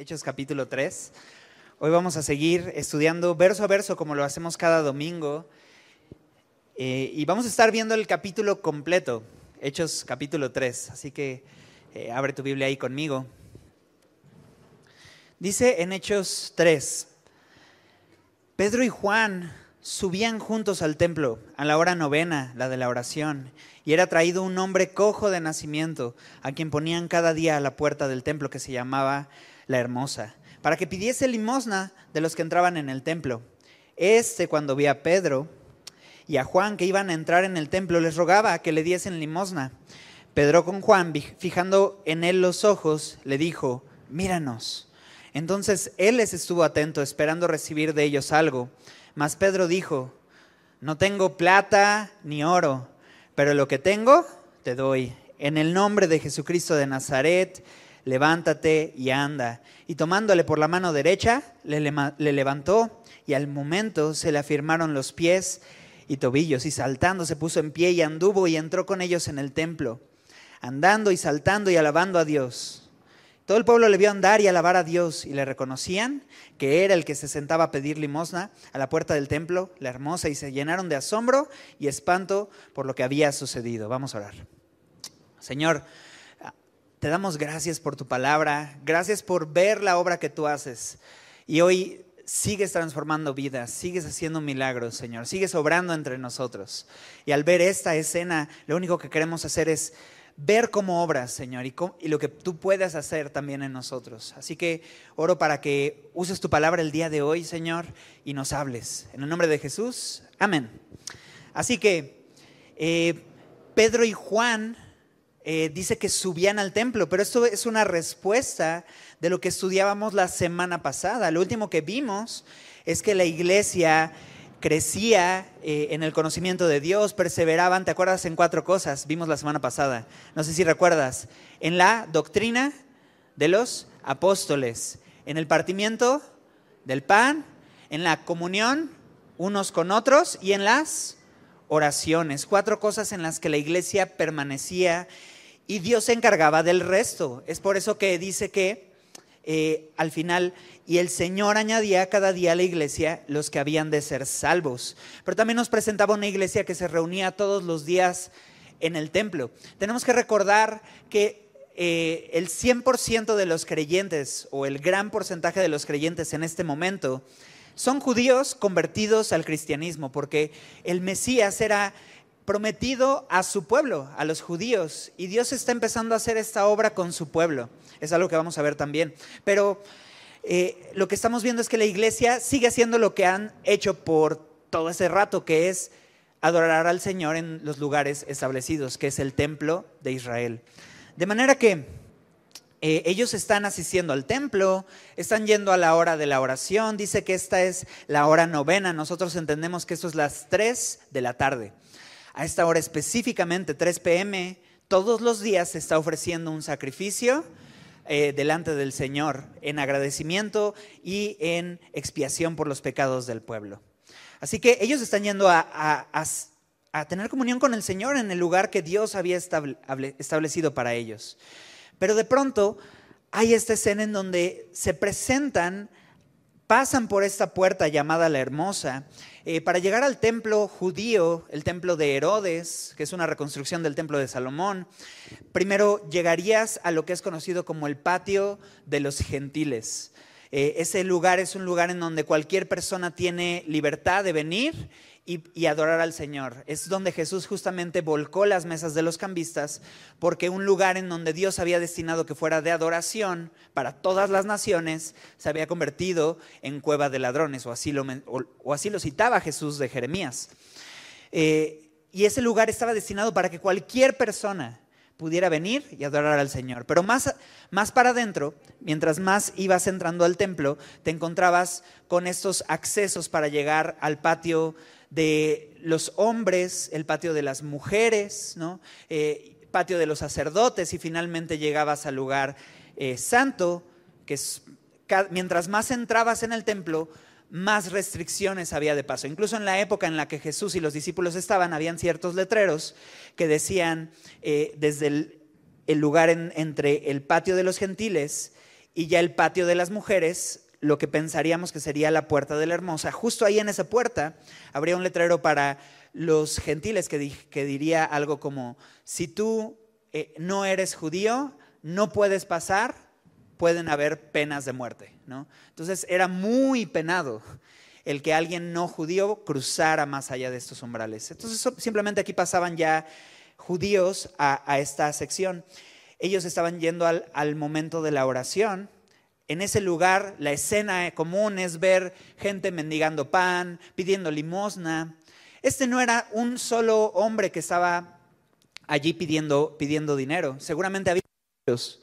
Hechos capítulo 3. Hoy vamos a seguir estudiando verso a verso como lo hacemos cada domingo. Eh, y vamos a estar viendo el capítulo completo, Hechos capítulo 3. Así que eh, abre tu Biblia ahí conmigo. Dice en Hechos 3, Pedro y Juan subían juntos al templo a la hora novena, la de la oración, y era traído un hombre cojo de nacimiento, a quien ponían cada día a la puerta del templo que se llamaba la hermosa, para que pidiese limosna de los que entraban en el templo. Este, cuando vi a Pedro y a Juan que iban a entrar en el templo, les rogaba que le diesen limosna. Pedro con Juan, fijando en él los ojos, le dijo, míranos. Entonces él les estuvo atento, esperando recibir de ellos algo. Mas Pedro dijo, no tengo plata ni oro pero lo que tengo, te doy. En el nombre de Jesucristo de Nazaret, levántate y anda. Y tomándole por la mano derecha, le, levantó y al momento se le afirmaron los pies y tobillos y saltando se puso en pie y anduvo y entró con ellos en el templo, andando y saltando y alabando a Dios. Todo el pueblo le vio andar y alabar a Dios y le reconocían que era el que se sentaba a pedir limosna a la puerta del templo, la hermosa, y se llenaron de asombro y espanto por lo que había sucedido. Vamos a orar. Señor, te damos gracias por tu palabra, gracias por ver la obra que tú haces. Y hoy sigues transformando vidas, sigues haciendo milagros, Señor, sigues obrando entre nosotros. Y al ver esta escena, lo único que queremos hacer es ver cómo obras, Señor, y, lo que tú puedes hacer también en nosotros. Así que oro para que uses tu palabra el día de hoy, Señor, y nos hables. En el nombre de Jesús, amén. Así que eh, Pedro y Juan eh, dice que subían al templo, pero esto es una respuesta de lo que estudiábamos la semana pasada. Lo último que vimos es que la iglesia crecía eh, en el conocimiento de Dios, perseveraban, ¿te acuerdas? En cuatro cosas, vimos la semana pasada. No sé si recuerdas. En la doctrina de los apóstoles, en el partimiento del pan, en la comunión unos con otros y en las oraciones. Cuatro cosas en las que la iglesia permanecía y Dios se encargaba del resto. Es por eso que dice que eh, al final y el Señor añadía cada día a la iglesia los que habían de ser salvos. Pero también nos presentaba una iglesia que se reunía todos los días en el templo. Tenemos que recordar que eh, el 100% de los creyentes o el gran porcentaje de los creyentes en este momento son judíos convertidos al cristianismo, porque el Mesías era prometido a su pueblo, a los judíos, y Dios está empezando a hacer esta obra con su pueblo. Es algo que vamos a ver también. Pero eh, lo que estamos viendo es que la iglesia sigue haciendo lo que han hecho por todo ese rato, que es adorar al Señor en los lugares establecidos, que es el templo de Israel. De manera que eh, ellos están asistiendo al templo, están yendo a la hora de la oración, dice que esta es la hora novena, nosotros entendemos que esto es las 3 de la tarde. A esta hora específicamente, 3 pm, todos los días se está ofreciendo un sacrificio eh, delante del Señor en agradecimiento y en expiación por los pecados del pueblo. Así que ellos están yendo a, tener comunión con el Señor en el lugar que Dios había establecido para ellos. Pero de pronto hay esta escena en donde se presentan, pasan por esta puerta llamada la hermosa, eh, para llegar al templo judío, el templo de Herodes, que es una reconstrucción del templo de Salomón, primero llegarías a lo que es conocido como el patio de los gentiles. Eh, ese lugar es un lugar en donde cualquier persona tiene libertad de venir y, adorar al Señor. Es donde Jesús justamente volcó las mesas de los cambistas, porque un lugar en donde Dios había destinado que fuera de adoración para todas las naciones, se había convertido en cueva de ladrones, o así lo, o, así lo citaba Jesús de Jeremías. Eh, y ese lugar estaba destinado para que cualquier persona pudiera venir y adorar al Señor. Pero más, más para adentro, mientras más ibas entrando al templo, te encontrabas con estos accesos para llegar al patio de los hombres, el patio de las mujeres, ¿no? Eh, patio de los sacerdotes y finalmente llegabas al lugar eh, santo, que es, mientras más entrabas en el templo, más restricciones había de paso. Incluso en la época en la que Jesús y los discípulos estaban, habían ciertos letreros que decían eh, desde el, lugar entre el patio de los gentiles y ya el patio de las mujeres, lo que pensaríamos que sería la puerta de la hermosa. Justo ahí en esa puerta habría un letrero para los gentiles que, que diría algo como, si tú eh, no eres judío, no puedes pasar, pueden haber penas de muerte. ¿no? Entonces era muy penado el que alguien no judío cruzara más allá de estos umbrales. Entonces simplemente aquí pasaban ya judíos a, esta sección. Ellos estaban yendo al, al momento de la oración. En ese lugar la escena común es ver gente mendigando pan, pidiendo limosna. Este no era un solo hombre que estaba allí pidiendo, pidiendo dinero. Seguramente había muchos.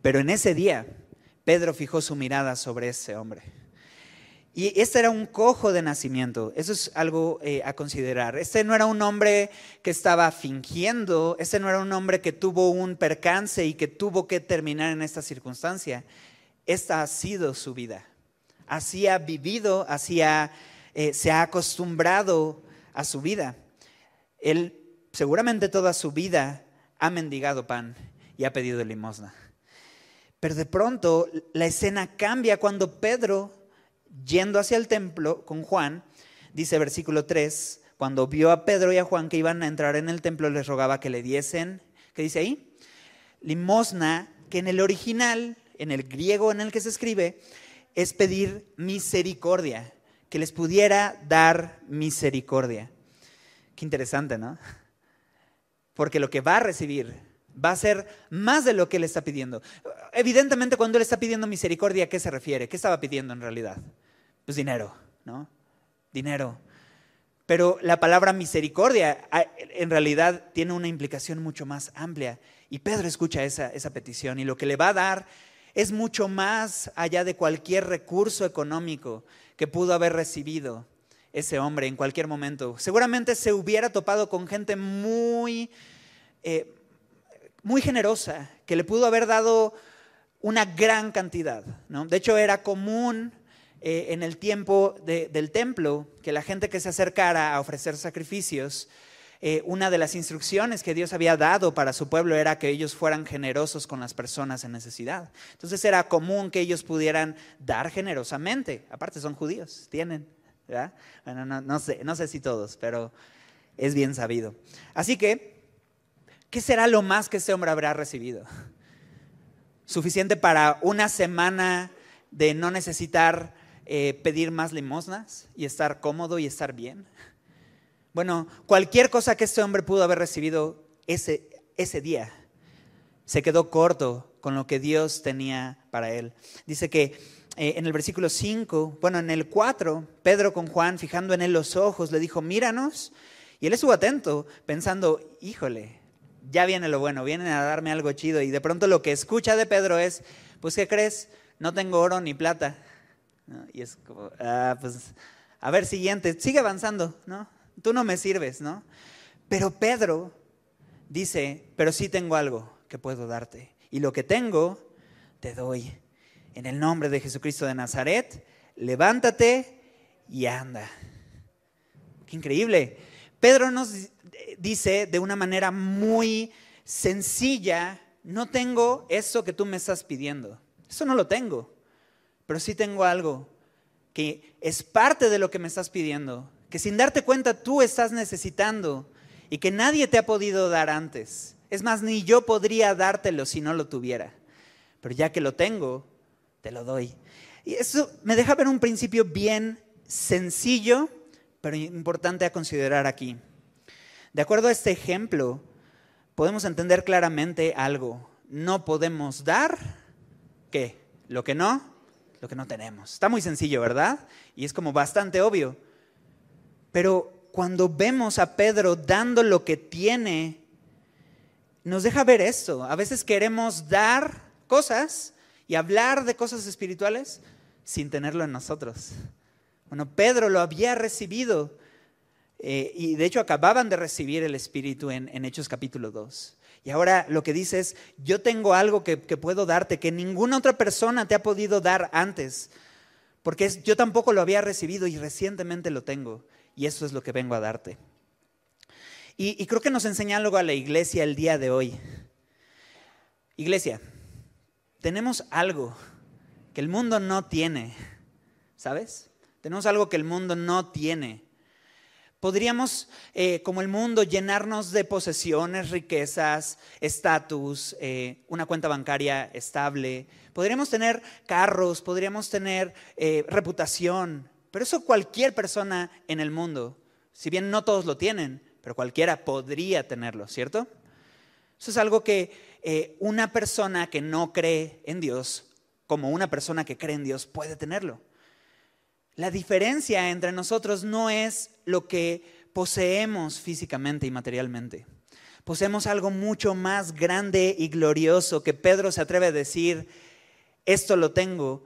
Pero en ese día, Pedro fijó su mirada sobre ese hombre. Y este era un cojo de nacimiento. Eso es algo eh, a considerar. Este no era un hombre que estaba fingiendo. Este no era un hombre que tuvo un percance y que tuvo que terminar en esta circunstancia. Esta ha sido su vida. Así ha vivido, así eh, se ha acostumbrado a su vida. Él seguramente toda su vida ha mendigado pan y ha pedido limosna. Pero de pronto la escena cambia cuando Pedro yendo hacia el templo con Juan, dice versículo 3, cuando vio a Pedro y a Juan que iban a entrar en el templo, les rogaba que le diesen, ¿qué dice ahí? Limosna, que en el original, en el griego en el que se escribe, es pedir misericordia, que les pudiera dar misericordia. Qué interesante, ¿no? Porque lo que va a recibir va a ser más de lo que él está pidiendo. Evidentemente, cuando él está pidiendo misericordia, ¿a qué se refiere? ¿Qué estaba pidiendo en realidad? Pues dinero, ¿no? Dinero. Pero la palabra misericordia en realidad tiene una implicación mucho más amplia. Y Pedro escucha esa, esa petición y lo que le va a dar es mucho más allá de cualquier recurso económico que pudo haber recibido ese hombre en cualquier momento. Seguramente se hubiera topado con gente muy, eh, muy generosa, que le pudo haber dado una gran cantidad. De hecho, era común eh, en el tiempo del templo que la gente que se acercara a ofrecer sacrificios, eh, una de las instrucciones que Dios había dado para su pueblo era que ellos fueran generosos con las personas en necesidad. Entonces era común que ellos pudieran dar generosamente. Aparte son judíos, tienen. Bueno, no, sé, no sé si todos, pero es bien sabido. Así que, ¿qué será lo más que ese hombre habrá recibido? ¿Suficiente para una semana de no necesitar eh, pedir más limosnas y estar cómodo y estar bien? Bueno, cualquier cosa que este hombre pudo haber recibido ese, ese día se quedó corto con lo que Dios tenía para él. Dice que eh, en el versículo 5, bueno, en el 4, Pedro con Juan, fijando en él los ojos, le dijo, míranos. Y él estuvo atento, pensando, híjole, ya viene lo bueno, vienen a darme algo chido. Y de pronto lo que escucha de Pedro es, pues, ¿qué crees? No tengo oro ni plata. Y es como, ah, pues, a ver, siguiente, sigue avanzando, ¿no? Tú no me sirves, ¿no? Pero Pedro dice, pero sí tengo algo que puedo darte. Y lo que tengo, te doy. En el nombre de Jesucristo de Nazaret, levántate y anda. Qué increíble. Pedro nos dice de una manera muy sencilla, no tengo eso que tú me estás pidiendo. Eso no lo tengo pero sí tengo algo que es parte de lo que me estás pidiendo, que sin darte cuenta tú estás necesitando y que nadie te ha podido dar antes. Es más, ni yo podría dártelo si no lo tuviera. Pero ya que lo tengo, te lo doy. Y eso me deja ver un principio bien sencillo, pero importante a considerar aquí. De acuerdo a este ejemplo, podemos entender claramente algo. No podemos dar, ¿qué? Lo que no lo que no tenemos. Está muy sencillo, ¿verdad? Y es como bastante obvio. Pero cuando vemos a Pedro dando lo que tiene, nos deja ver esto. A veces queremos dar cosas y hablar de cosas espirituales sin tenerlo en nosotros. Bueno, Pedro lo había recibido eh, y de hecho acababan de recibir el Espíritu en, Hechos capítulo 2. Y ahora lo que dice es, yo tengo algo que, puedo darte que ninguna otra persona te ha podido dar antes, porque yo tampoco lo había recibido y recientemente lo tengo, y eso es lo que vengo a darte. Y, creo que nos enseña algo a la iglesia el día de hoy. Iglesia, tenemos algo que el mundo no tiene, ¿sabes? Tenemos algo que el mundo no tiene. Podríamos, eh, como el mundo, llenarnos de posesiones, riquezas, estatus, eh, una cuenta bancaria estable. Podríamos tener carros, podríamos tener eh, reputación, pero eso cualquier persona en el mundo, si bien no todos lo tienen, pero cualquiera podría tenerlo, ¿cierto? Eso es algo que una persona que no cree en Dios, como una persona que cree en Dios, puede tenerlo. La diferencia entre nosotros no es lo que poseemos físicamente y materialmente. Poseemos algo mucho más grande y glorioso que Pedro se atreve a decir, esto lo tengo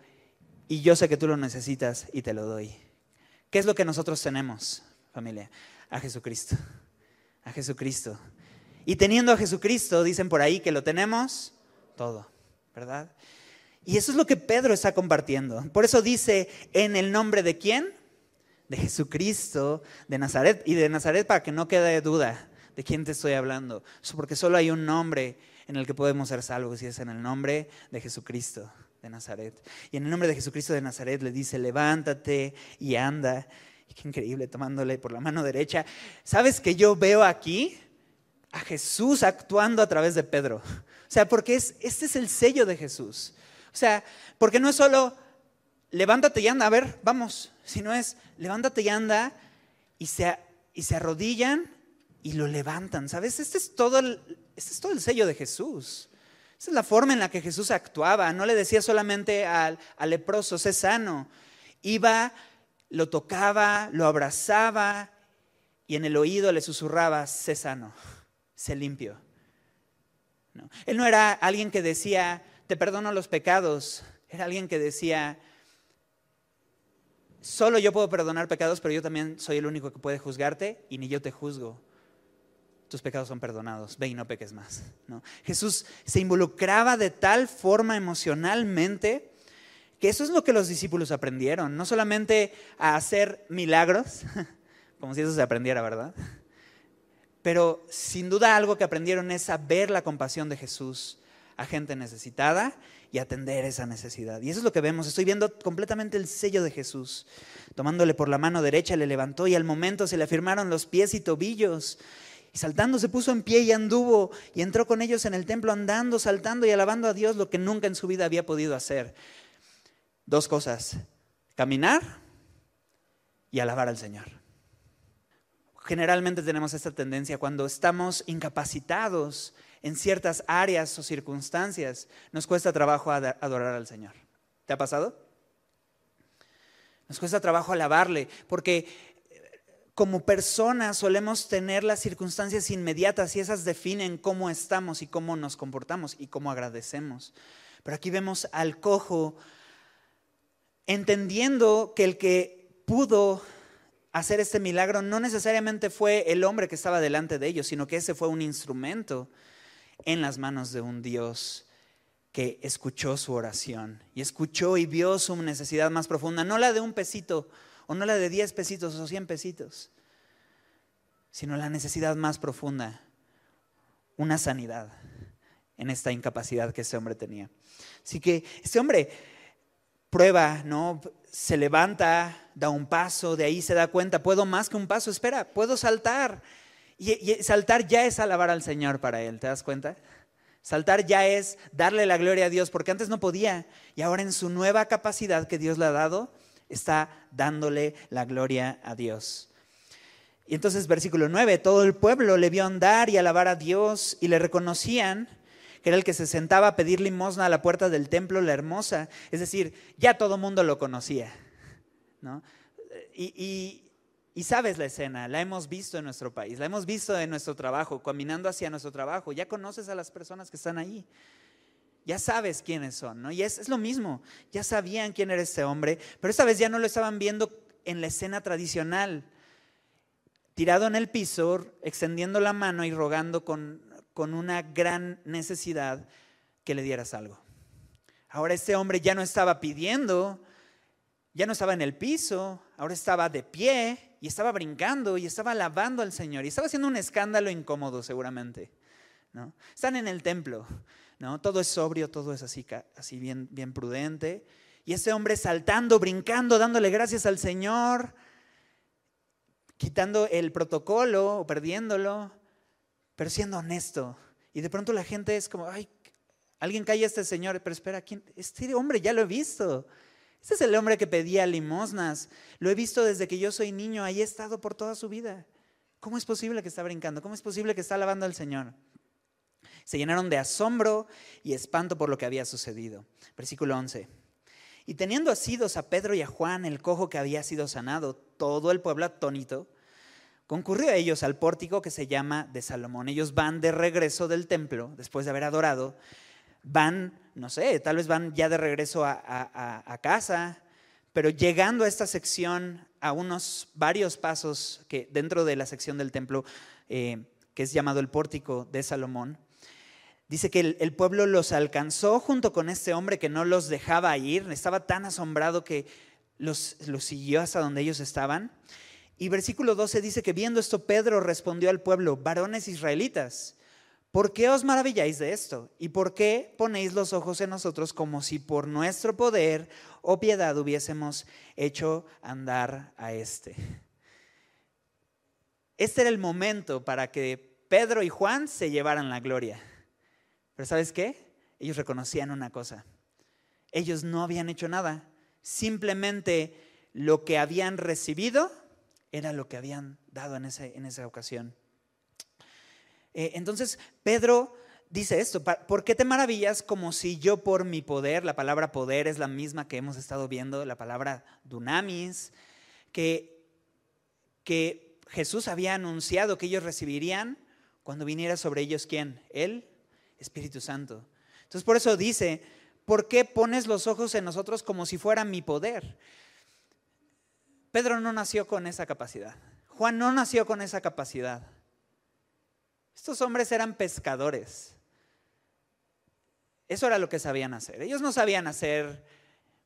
y yo sé que tú lo necesitas y te lo doy. ¿Qué es lo que nosotros tenemos, familia? A Jesucristo. A Jesucristo. Y teniendo a Jesucristo, dicen por ahí que lo tenemos todo, ¿verdad? Y eso es lo que Pedro está compartiendo. Por eso dice, ¿en el nombre de quién? De Jesucristo, de Nazaret. Y de Nazaret para que no quede duda de quién te estoy hablando. Porque solo hay un nombre en el que podemos ser salvos y es en el nombre de Jesucristo de Nazaret. Y en el nombre de Jesucristo de Nazaret le dice, levántate y anda. Qué increíble, tomándole por la mano derecha. ¿Sabes que yo veo aquí? A Jesús actuando a través de Pedro. O sea, porque es, este es el sello de Jesús. O sea, porque no es solo levántate y anda, a ver, vamos, sino es levántate y anda y se, y se arrodillan y lo levantan, ¿sabes? Este es, todo este es todo el sello de Jesús. Esa es la forma en la que Jesús actuaba. No le decía solamente al, leproso, sé sano. Iba, lo tocaba, lo abrazaba y en el oído le susurraba, sé sano, sé limpio. Él no era alguien que decía, te perdono los pecados. Era alguien que decía, solo yo puedo perdonar pecados, pero yo también soy el único que puede juzgarte y ni yo te juzgo. Tus pecados son perdonados, ve y no peques más. Jesús se involucraba de tal forma emocionalmente que eso es lo que los discípulos aprendieron, no solamente a hacer milagros, como si eso se aprendiera, ¿verdad? Pero sin duda algo que aprendieron es a ver la compasión de Jesús a gente necesitada y atender esa necesidad. Y eso es lo que vemos. Estoy viendo completamente el sello de Jesús. Tomándole por la mano derecha, le levantó y al momento se le afirmaron los pies y tobillos. Y saltando se puso en pie y anduvo y entró con ellos en el templo andando, saltando y alabando a Dios lo que nunca en su vida había podido hacer. Dos cosas, caminar y alabar al Señor. Generalmente tenemos esta tendencia cuando estamos incapacitados en ciertas áreas o circunstancias nos cuesta trabajo adorar al Señor. ¿Te ha pasado? Nos cuesta trabajo alabarle, porque como personas solemos tener las circunstancias inmediatas y esas definen cómo estamos y cómo nos comportamos y cómo agradecemos. Pero aquí vemos al cojo entendiendo que el que pudo hacer este milagro no necesariamente fue el hombre que estaba delante de ellos, sino que ese fue un instrumento en las manos de un Dios que escuchó su oración y escuchó y vio su necesidad más profunda, no la de un pesito o no la de diez pesitos o cien pesitos, sino la necesidad más profunda, una sanidad en esta incapacidad que ese hombre tenía. Así que este hombre prueba, ¿no? Se levanta, da un paso, de ahí se da cuenta, puedo más que un paso, espera, puedo saltar. Y, saltar ya es alabar al Señor para él, ¿te das cuenta? Saltar ya es darle la gloria a Dios, porque antes no podía. Y ahora en su nueva capacidad que Dios le ha dado, está dándole la gloria a Dios. Y entonces versículo 9, todo el pueblo le vio andar y alabar a Dios y le reconocían que era el que se sentaba a pedir limosna a la puerta del templo, la hermosa. Es decir, ya todo mundo lo conocía. ¿no? y, y sabes la escena, la hemos visto en nuestro país, la hemos visto en nuestro trabajo, caminando hacia nuestro trabajo. Ya conoces a las personas que están ahí. Ya sabes quiénes son, ¿no? Y es, es lo mismo. Ya sabían quién era este hombre, pero esta vez ya no lo estaban viendo en la escena tradicional. Tirado en el piso, extendiendo la mano y rogando con, con una gran necesidad que le dieras algo. Ahora este hombre ya no estaba pidiendo, ya no estaba en el piso, ahora estaba de pie y estaba brincando y estaba alabando al Señor y estaba haciendo un escándalo incómodo seguramente. ¿no? Están en el templo, ¿no? todo es sobrio, todo es así, así bien, bien prudente Y ese hombre saltando, brincando, dándole gracias al Señor, quitando el protocolo o perdiéndolo, pero siendo honesto. Y de pronto la gente es como, ay, alguien cae a este señor, pero espera, ¿quién? este hombre ya lo he visto. Este es el hombre que pedía limosnas. Lo he visto desde que yo soy niño, ahí he estado por toda su vida. ¿Cómo es posible que está brincando? ¿Cómo es posible que está alabando al Señor? Se llenaron de asombro y espanto por lo que había sucedido. Versículo 11. Y teniendo asidos a Pedro y a Juan, el cojo que había sido sanado, todo el pueblo atónito, concurrió a ellos al pórtico que se llama de Salomón. Ellos van de regreso del templo, después de haber adorado, van, no sé, tal vez van ya de regreso a, casa, pero llegando a esta sección, a unos varios pasos que dentro de la sección del templo, eh, que es llamado el pórtico de Salomón, dice que el, pueblo los alcanzó junto con este hombre que no los dejaba ir, estaba tan asombrado que los, los siguió hasta donde ellos estaban. Y versículo 12 dice que viendo esto, Pedro respondió al pueblo, varones israelitas, ¿Por qué os maravilláis de esto? ¿Y por qué ponéis los ojos en nosotros como si por nuestro poder o piedad hubiésemos hecho andar a este? Este era el momento para que Pedro y Juan se llevaran la gloria. Pero ¿sabes qué? Ellos reconocían una cosa. Ellos no habían hecho nada. Simplemente lo que habían recibido era lo que habían dado en, en esa ocasión. Eh, entonces, Pedro dice esto, ¿por qué te maravillas como si yo por mi poder, la palabra poder es la misma que hemos estado viendo, la palabra dunamis, que, que Jesús había anunciado que ellos recibirían cuando viniera sobre ellos quién? El Espíritu Santo. Entonces por eso dice, ¿por qué pones los ojos en nosotros como si fuera mi poder? Pedro no nació con esa capacidad. Juan no nació con esa capacidad. Estos hombres eran pescadores. Eso era lo que sabían hacer. Ellos no sabían hacer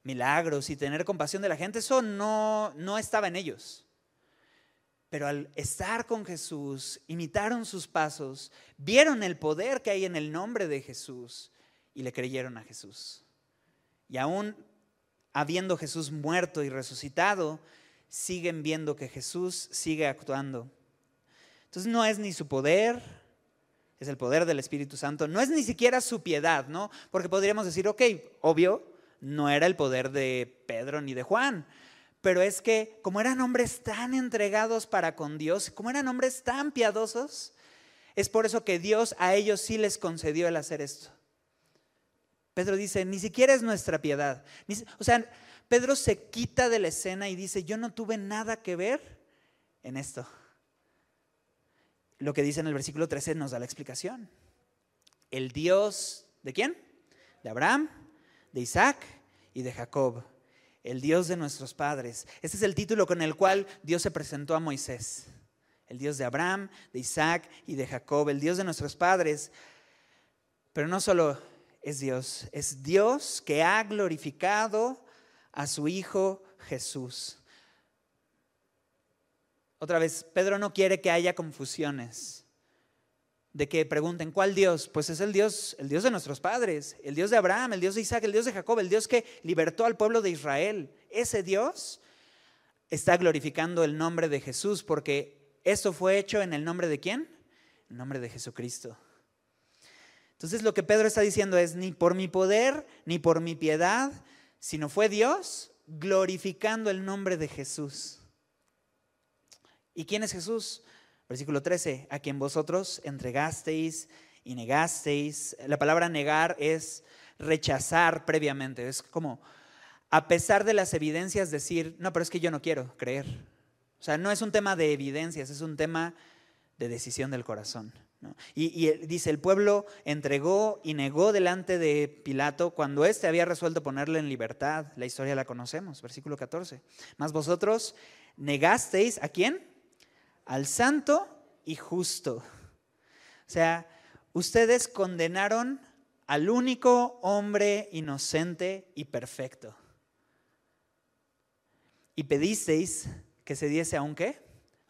milagros y tener compasión de la gente. Eso no, no estaba en ellos. Pero al estar con Jesús, imitaron sus pasos, vieron el poder que hay en el nombre de Jesús y le creyeron a Jesús. Y aún habiendo Jesús muerto y resucitado, siguen viendo que Jesús sigue actuando. Entonces no es ni su poder, es el poder del Espíritu Santo, no es ni siquiera su piedad, ¿no? Porque podríamos decir, ok, obvio, no era el poder de Pedro ni de Juan, pero es que como eran hombres tan entregados para con Dios, como eran hombres tan piadosos, es por eso que Dios a ellos sí les concedió el hacer esto. Pedro dice, ni siquiera es nuestra piedad. O sea, Pedro se quita de la escena y dice, yo no tuve nada que ver en esto lo que dice en el versículo 13 nos da la explicación. El Dios de quién? De Abraham, de Isaac y de Jacob. El Dios de nuestros padres. Este es el título con el cual Dios se presentó a Moisés. El Dios de Abraham, de Isaac y de Jacob. El Dios de nuestros padres. Pero no solo es Dios, es Dios que ha glorificado a su Hijo Jesús. Otra vez, Pedro no quiere que haya confusiones. De que pregunten, ¿cuál Dios? Pues es el Dios, el Dios de nuestros padres, el Dios de Abraham, el Dios de Isaac, el Dios de Jacob, el Dios que libertó al pueblo de Israel. Ese Dios está glorificando el nombre de Jesús porque esto fue hecho en el nombre de quién? En el nombre de Jesucristo. Entonces lo que Pedro está diciendo es, ni por mi poder, ni por mi piedad, sino fue Dios glorificando el nombre de Jesús. ¿Y quién es Jesús? Versículo 13, a quien vosotros entregasteis y negasteis. La palabra negar es rechazar previamente, es como a pesar de las evidencias decir, no, pero es que yo no quiero creer. O sea, no es un tema de evidencias, es un tema de decisión del corazón. Y, y, dice, el pueblo entregó y negó delante de Pilato cuando éste había resuelto ponerle en libertad. La historia la conocemos, versículo 14. Mas vosotros negasteis a quién? Al santo y justo. O sea, ustedes condenaron al único hombre inocente y perfecto. Y pedisteis que se diese a un qué?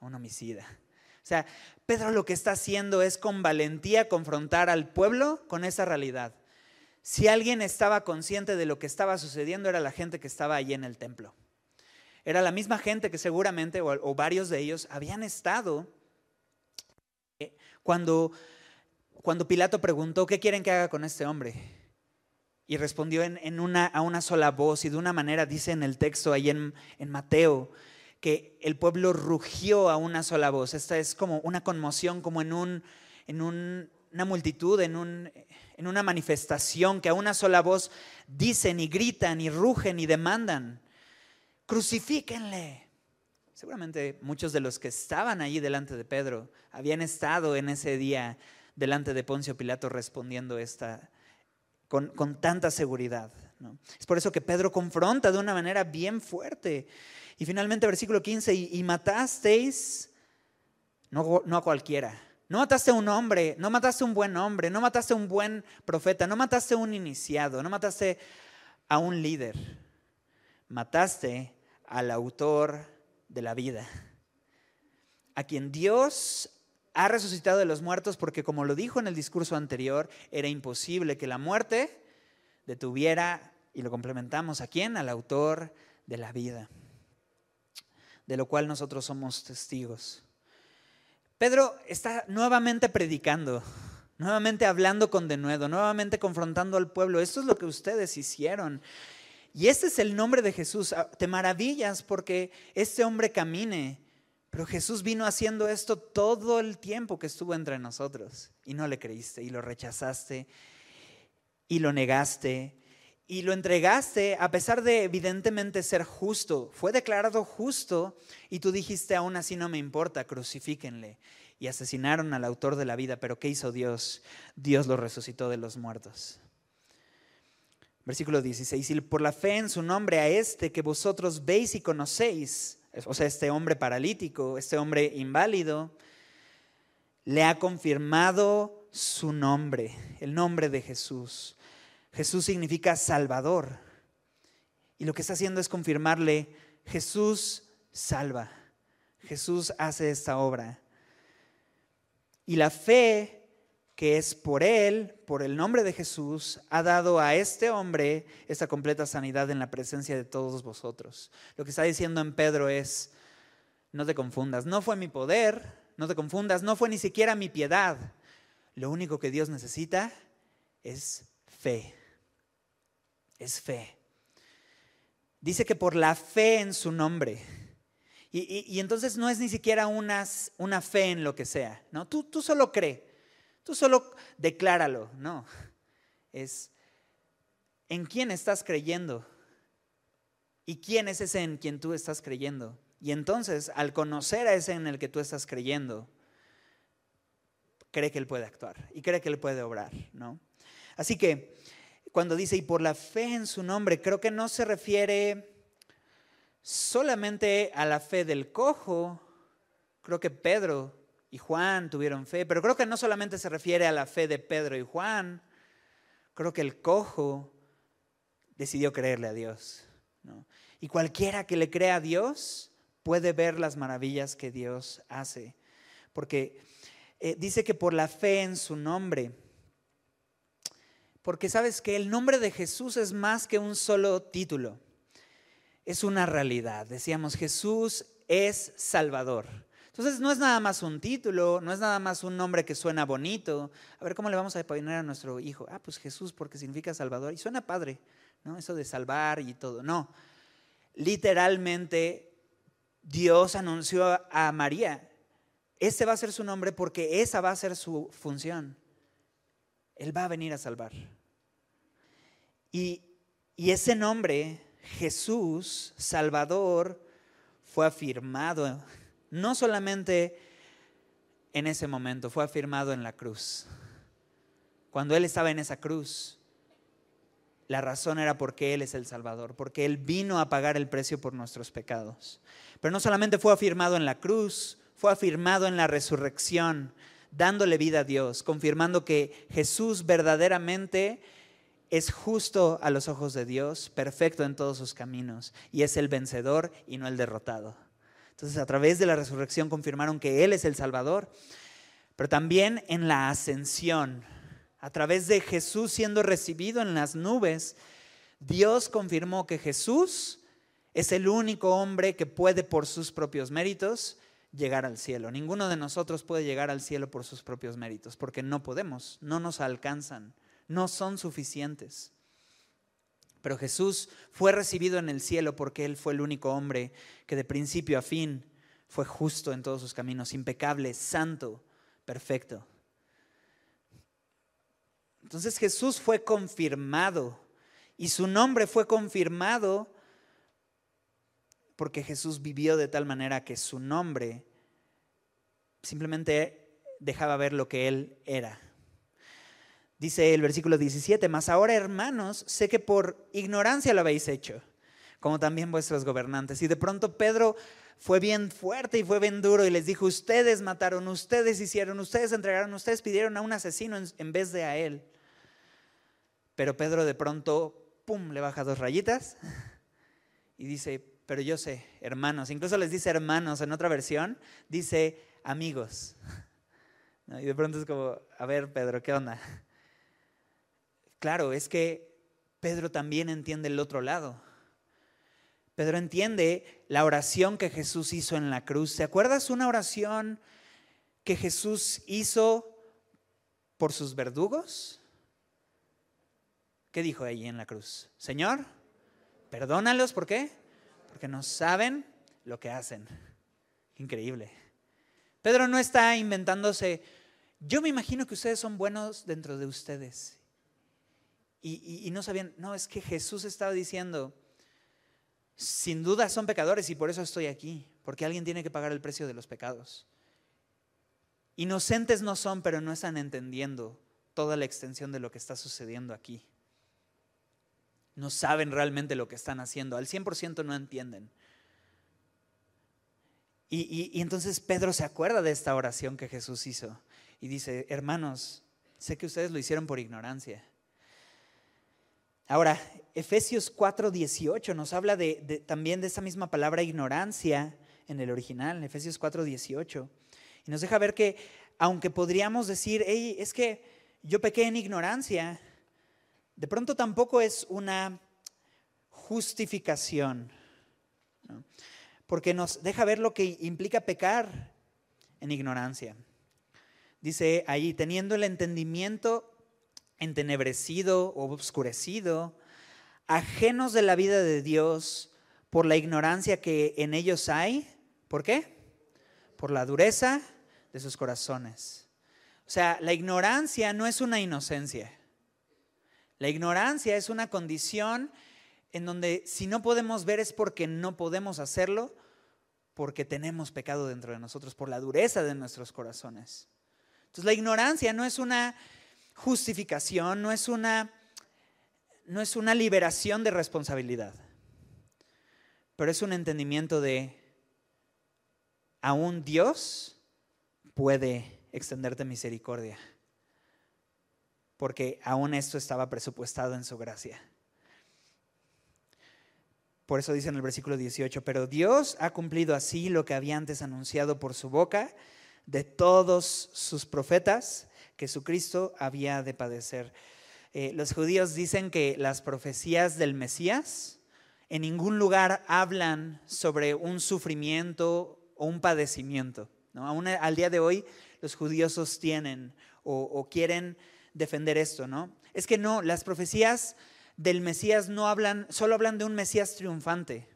A un homicida. O sea, Pedro lo que está haciendo es con valentía confrontar al pueblo con esa realidad. si alguien estaba consciente de lo que estaba sucediendo, era la gente que estaba allí en el templo. Era la misma gente que seguramente, o, varios de ellos, habían estado eh, cuando, cuando Pilato preguntó, ¿qué quieren que haga con este hombre? Y respondió en, una, a una sola voz y de una manera, dice en el texto ahí en, en Mateo, que el pueblo rugió a una sola voz. Esta es como una conmoción, como en, un, en una multitud, en, un, en una manifestación, que a una sola voz dicen y gritan y rugen y demandan, crucifíquenle. Seguramente muchos de los que estaban allí delante de Pedro habían estado en ese día delante de Poncio Pilato respondiendo esta con, tanta seguridad. Es por eso que Pedro confronta de una manera bien fuerte. Y finalmente, versículo 15, y, matasteis, no, no a cualquiera, no mataste a un hombre, no mataste a un buen hombre, no mataste a un buen profeta, no mataste a un iniciado, no mataste a un líder, mataste al autor de la vida, a quien Dios ha resucitado de los muertos porque como lo dijo en el discurso anterior, era imposible que la muerte detuviera, y lo complementamos a quién, al autor de la vida de lo cual nosotros somos testigos. Pedro está nuevamente predicando, nuevamente hablando con denuedo, nuevamente confrontando al pueblo. Esto es lo que ustedes hicieron. Y este es el nombre de Jesús. Ah, te maravillas porque este hombre camine. Pero Jesús vino haciendo esto todo el tiempo que estuvo entre nosotros. Y no le creíste y lo rechazaste y lo negaste y lo entregaste a pesar de evidentemente ser justo. Fue declarado justo y tú dijiste, aún así no me importa, crucifíquenle. Y asesinaron al autor de la vida, pero ¿qué hizo Dios? Dios lo resucitó de los muertos. Versículo 16, y por la fe en su nombre a este que vosotros veis y conocéis, o sea, este hombre paralítico, este hombre inválido, le ha confirmado su nombre, el nombre de Jesús Jesús significa Salvador. Y lo que está haciendo es confirmarle, Jesús salva. Jesús hace esta obra. Y la fe que es por Él, por el nombre de Jesús, ha dado a este hombre esta completa sanidad en la presencia de todos vosotros. Lo que está diciendo en Pedro es, no te confundas, no fue mi poder, no te confundas, no fue ni siquiera mi piedad. Lo único que Dios necesita es fe es fe. Dice que por la fe en su nombre. Y, entonces no es ni siquiera una, una fe en lo que sea, ¿no? Tú, tú solo cree, tú solo decláralo, no. Es en quién estás creyendo y quién es ese en quien tú estás creyendo. Y entonces, al conocer a ese en el que tú estás creyendo, cree que Él puede actuar y cree que Él puede obrar, ¿no? Así que cuando dice, y por la fe en su nombre, creo que no se refiere solamente a la fe del cojo. Creo que Pedro y Juan tuvieron fe, pero creo que no solamente se refiere a la fe de Pedro y Juan. Creo que el cojo decidió creerle a Dios. Y cualquiera que le crea a Dios puede ver las maravillas que Dios hace. Porque eh, dice que por la fe en su nombre, porque sabes que el nombre de Jesús es más que un solo título, es una realidad. Decíamos, Jesús es Salvador. Entonces no es nada más un título, no es nada más un nombre que suena bonito. A ver, ¿cómo le vamos a poner a nuestro hijo? Ah, pues Jesús porque significa Salvador. Y suena padre, ¿no? Eso de salvar y todo. No, literalmente Dios anunció a María, ese va a ser su nombre porque esa va a ser su función. Él va a venir a salvar. Y, ese nombre, Jesús, Salvador, fue afirmado no solamente en ese momento, fue afirmado en la cruz. Cuando Él estaba en esa cruz, la razón era porque Él es el Salvador, porque Él vino a pagar el precio por nuestros pecados. Pero no solamente fue afirmado en la cruz, fue afirmado en la resurrección, dándole vida a Dios, confirmando que Jesús verdaderamente es justo a los ojos de Dios, perfecto en todos sus caminos, y es el vencedor y no el derrotado. Entonces, a través de la resurrección confirmaron que Él es el Salvador, pero también en la ascensión, a través de Jesús siendo recibido en las nubes, Dios confirmó que Jesús es el único hombre que puede por sus propios méritos llegar al cielo. Ninguno de nosotros puede llegar al cielo por sus propios méritos, porque no podemos, no nos alcanzan, no son suficientes. Pero Jesús fue recibido en el cielo porque Él fue el único hombre que de principio a fin fue justo en todos sus caminos, impecable, santo, perfecto. Entonces Jesús fue confirmado y su nombre fue confirmado porque Jesús vivió de tal manera que su nombre simplemente dejaba ver lo que él era. Dice el versículo 17, mas ahora hermanos, sé que por ignorancia lo habéis hecho, como también vuestros gobernantes. Y de pronto Pedro fue bien fuerte y fue bien duro y les dijo, ustedes mataron, ustedes hicieron, ustedes entregaron, ustedes pidieron a un asesino en, vez de a él. Pero Pedro de pronto, ¡pum!, le baja dos rayitas y dice, pero yo sé, hermanos, incluso les dice hermanos en otra versión, dice amigos. Y de pronto es como, a ver, Pedro, ¿qué onda? Claro, es que Pedro también entiende el otro lado. Pedro entiende la oración que Jesús hizo en la cruz. ¿Te acuerdas una oración que Jesús hizo por sus verdugos? ¿Qué dijo ahí en la cruz? Señor, perdónalos, ¿por qué? porque no saben lo que hacen. Increíble. Pedro no está inventándose, yo me imagino que ustedes son buenos dentro de ustedes. Y, no sabían, no, es que Jesús estaba diciendo, sin duda son pecadores y por eso estoy aquí, porque alguien tiene que pagar el precio de los pecados. Inocentes no son, pero no están entendiendo toda la extensión de lo que está sucediendo aquí no saben realmente lo que están haciendo, al 100% no entienden. Y, entonces Pedro se acuerda de esta oración que Jesús hizo y dice, hermanos, sé que ustedes lo hicieron por ignorancia. Ahora, Efesios 4:18 nos habla de, también de esa misma palabra ignorancia en el original, Efesios 4:18. Y nos deja ver que, aunque podríamos decir, hey, es que yo pequé en ignorancia, de pronto tampoco es una justificación, porque nos deja ver lo que implica pecar en ignorancia. Dice ahí, teniendo el entendimiento entenebrecido o obscurecido, ajenos de la vida de Dios por la ignorancia que en ellos hay. ¿Por qué? Por la dureza de sus corazones. O sea, la ignorancia no es una inocencia. La ignorancia es una condición en donde si no podemos ver es porque no podemos hacerlo, porque tenemos pecado dentro de nosotros, por la dureza de nuestros corazones. Entonces la ignorancia no es una justificación, no es una, no es una liberación de responsabilidad, pero es un entendimiento de aún Dios puede extenderte misericordia porque aún esto estaba presupuestado en su gracia. Por eso dice en el versículo 18, pero Dios ha cumplido así lo que había antes anunciado por su boca de todos sus profetas, que su Cristo había de padecer. Eh, los judíos dicen que las profecías del Mesías en ningún lugar hablan sobre un sufrimiento o un padecimiento. Aún al día de hoy los judíos sostienen o, o quieren defender esto, ¿no? Es que no, las profecías del Mesías no hablan, solo hablan de un Mesías triunfante.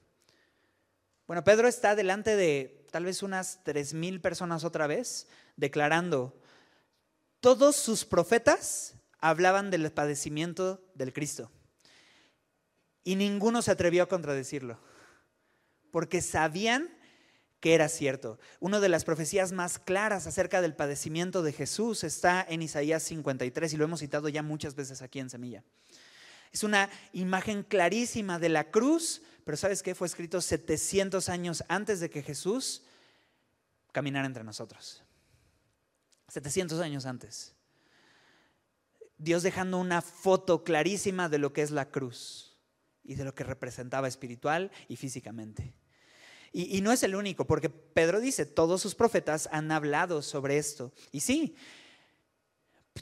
Bueno, Pedro está delante de tal vez unas tres mil personas otra vez, declarando, todos sus profetas hablaban del padecimiento del Cristo. Y ninguno se atrevió a contradecirlo, porque sabían que era cierto. Una de las profecías más claras acerca del padecimiento de Jesús está en Isaías 53 y lo hemos citado ya muchas veces aquí en Semilla. Es una imagen clarísima de la cruz, pero ¿sabes qué? Fue escrito 700 años antes de que Jesús caminara entre nosotros. 700 años antes. Dios dejando una foto clarísima de lo que es la cruz y de lo que representaba espiritual y físicamente. Y, no es el único, porque Pedro dice, todos sus profetas han hablado sobre esto. Y sí,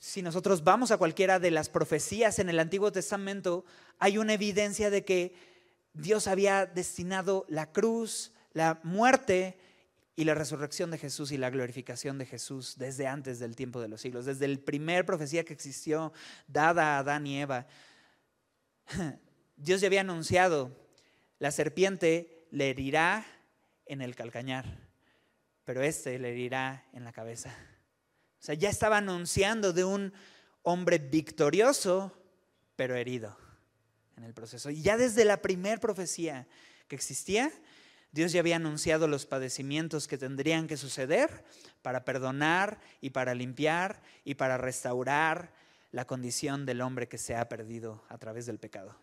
si nosotros vamos a cualquiera de las profecías en el Antiguo Testamento, hay una evidencia de que Dios había destinado la cruz, la muerte y la resurrección de Jesús y la glorificación de Jesús desde antes del tiempo de los siglos, desde el primer profecía que existió dada a Adán y Eva. Dios ya había anunciado, la serpiente le herirá en el calcañar, pero este le herirá en la cabeza. O sea, ya estaba anunciando de un hombre victorioso, pero herido en el proceso. Y ya desde la primera profecía que existía, Dios ya había anunciado los padecimientos que tendrían que suceder para perdonar y para limpiar y para restaurar la condición del hombre que se ha perdido a través del pecado.